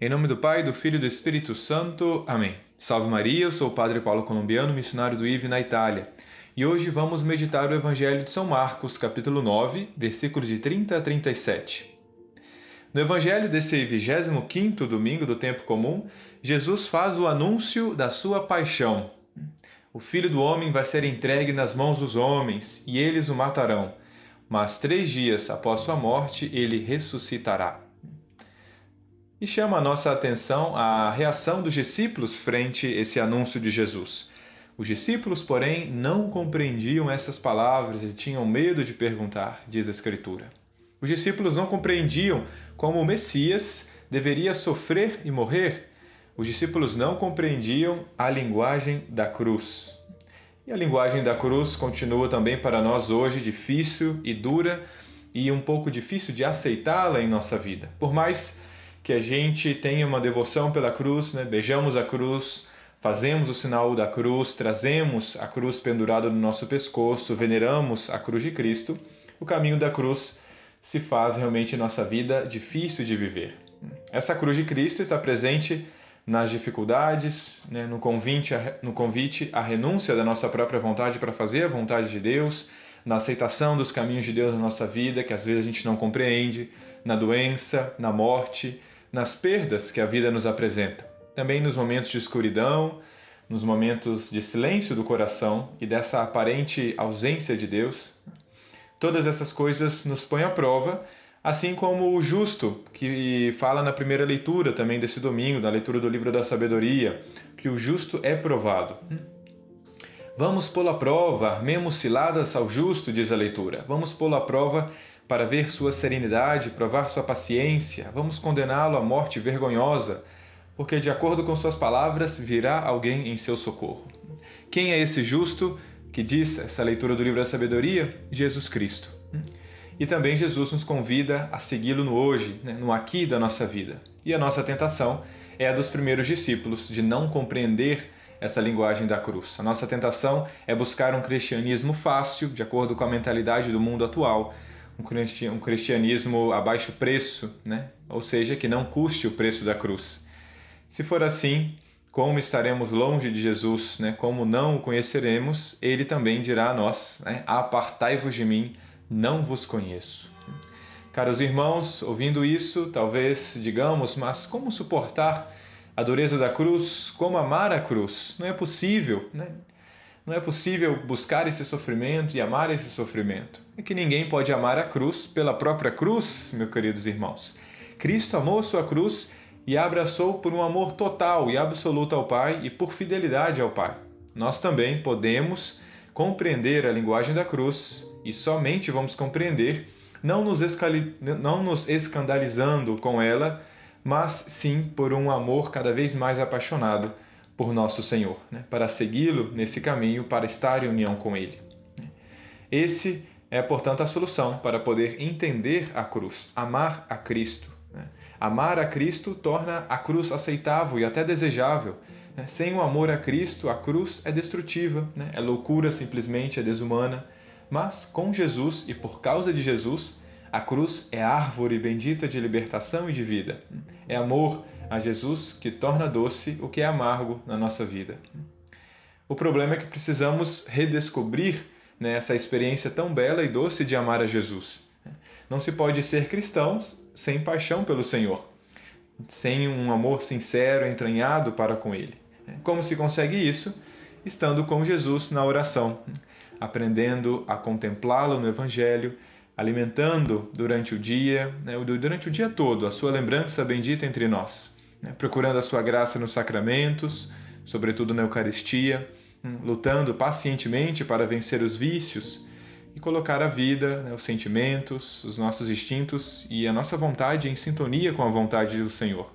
Em nome do Pai, do Filho e do Espírito Santo. Amém. Salve Maria, eu sou o Padre Paulo Colombiano, missionário do IVE na Itália. E hoje vamos meditar o Evangelho de São Marcos, capítulo 9, versículos de 30 a 37. No Evangelho desse 25º domingo do tempo comum, Jesus faz o anúncio da sua paixão. O Filho do Homem vai ser entregue nas mãos dos homens, e eles o matarão. Mas três dias após sua morte, ele ressuscitará. E chama a nossa atenção a reação dos discípulos frente a esse anúncio de Jesus. Os discípulos, porém, não compreendiam essas palavras e tinham medo de perguntar, diz a Escritura. Os discípulos não compreendiam como o Messias deveria sofrer e morrer. Os discípulos não compreendiam a linguagem da cruz. E a linguagem da cruz continua também para nós hoje difícil e dura e um pouco difícil de aceitá-la em nossa vida. Por mais que a gente tenha uma devoção pela cruz, né? beijamos a cruz, fazemos o sinal da cruz, trazemos a cruz pendurada no nosso pescoço, veneramos a cruz de Cristo, o caminho da cruz se faz realmente nossa vida difícil de viver. Essa cruz de Cristo está presente nas dificuldades, né? no, convite, no convite à renúncia da nossa própria vontade para fazer a vontade de Deus, na aceitação dos caminhos de Deus na nossa vida, que às vezes a gente não compreende, na doença, na morte, nas perdas que a vida nos apresenta, também nos momentos de escuridão, nos momentos de silêncio do coração e dessa aparente ausência de Deus. Todas essas coisas nos põem à prova, assim como o justo, que fala na primeira leitura também desse domingo, na leitura do livro da sabedoria, que o justo é provado. Vamos pô-lo à prova, armemos ciladas ao justo, diz a leitura. Vamos pô-lo à prova para ver sua serenidade, provar sua paciência. Vamos condená-lo à morte vergonhosa, porque, de acordo com suas palavras, virá alguém em seu socorro. Quem é esse justo que diz essa leitura do livro da sabedoria? Jesus Cristo. E também Jesus nos convida a segui-lo no hoje, né, no aqui da nossa vida. E a nossa tentação é a dos primeiros discípulos, de não compreender essa linguagem da cruz. A nossa tentação é buscar um cristianismo fácil, de acordo com a mentalidade do mundo atual, um cristianismo a baixo preço, né? ou seja, que não custe o preço da cruz. Se for assim, como estaremos longe de Jesus, né? como não o conheceremos, ele também dirá a nós: né? Apartai-vos de mim, não vos conheço. Caros irmãos, ouvindo isso, talvez digamos, mas como suportar a dureza da cruz? Como amar a cruz? Não é possível, né? Não é possível buscar esse sofrimento e amar esse sofrimento. É que ninguém pode amar a cruz pela própria cruz, meus queridos irmãos. Cristo amou sua cruz e a abraçou por um amor total e absoluto ao Pai e por fidelidade ao Pai. Nós também podemos compreender a linguagem da cruz e somente vamos compreender não nos, não nos escandalizando com ela, mas sim por um amor cada vez mais apaixonado por nosso Senhor, né? para segui-lo nesse caminho, para estar em união com Ele. Esse é, portanto, a solução para poder entender a cruz, amar a Cristo. Né? Amar a Cristo torna a cruz aceitável e até desejável. Né? Sem o amor a Cristo, a cruz é destrutiva, né? é loucura simplesmente, é desumana. Mas com Jesus e por causa de Jesus, a cruz é árvore bendita de libertação e de vida. É amor a Jesus que torna doce o que é amargo na nossa vida. O problema é que precisamos redescobrir né, essa experiência tão bela e doce de amar a Jesus. Não se pode ser cristão sem paixão pelo Senhor, sem um amor sincero, entranhado para com Ele. Como se consegue isso? Estando com Jesus na oração, aprendendo a contemplá-lo no Evangelho, alimentando durante o dia, né, durante o dia todo, a sua lembrança bendita entre nós, né, procurando a sua graça nos sacramentos, sobretudo na Eucaristia, hum, lutando pacientemente para vencer os vícios e colocar a vida, né, os sentimentos, os nossos instintos e a nossa vontade em sintonia com a vontade do Senhor.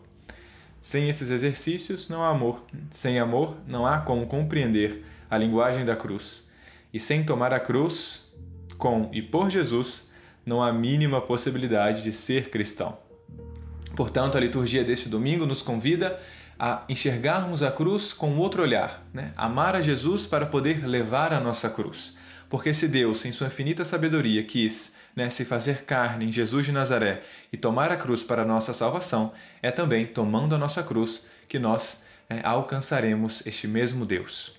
Sem esses exercícios não há amor. Sem amor não há como compreender a linguagem da cruz. E sem tomar a cruz, com e por Jesus, não há mínima possibilidade de ser cristão. Portanto, a liturgia desse domingo nos convida a enxergarmos a cruz com outro olhar, né? amar a Jesus para poder levar a nossa cruz. Porque se Deus, em sua infinita sabedoria, quis né, se fazer carne em Jesus de Nazaré e tomar a cruz para a nossa salvação, é também tomando a nossa cruz que nós né, alcançaremos este mesmo Deus.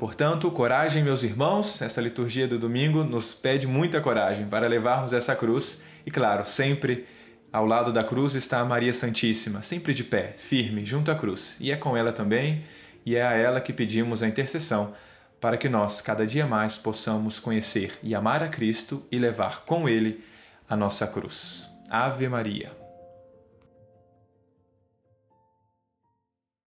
Portanto, coragem, meus irmãos, essa liturgia do domingo nos pede muita coragem para levarmos essa cruz e, claro, sempre ao lado da cruz está a Maria Santíssima, sempre de pé, firme, junto à cruz. E é com ela também, e é a ela que pedimos a intercessão para que nós, cada dia mais, possamos conhecer e amar a Cristo e levar com Ele a nossa cruz. Ave Maria.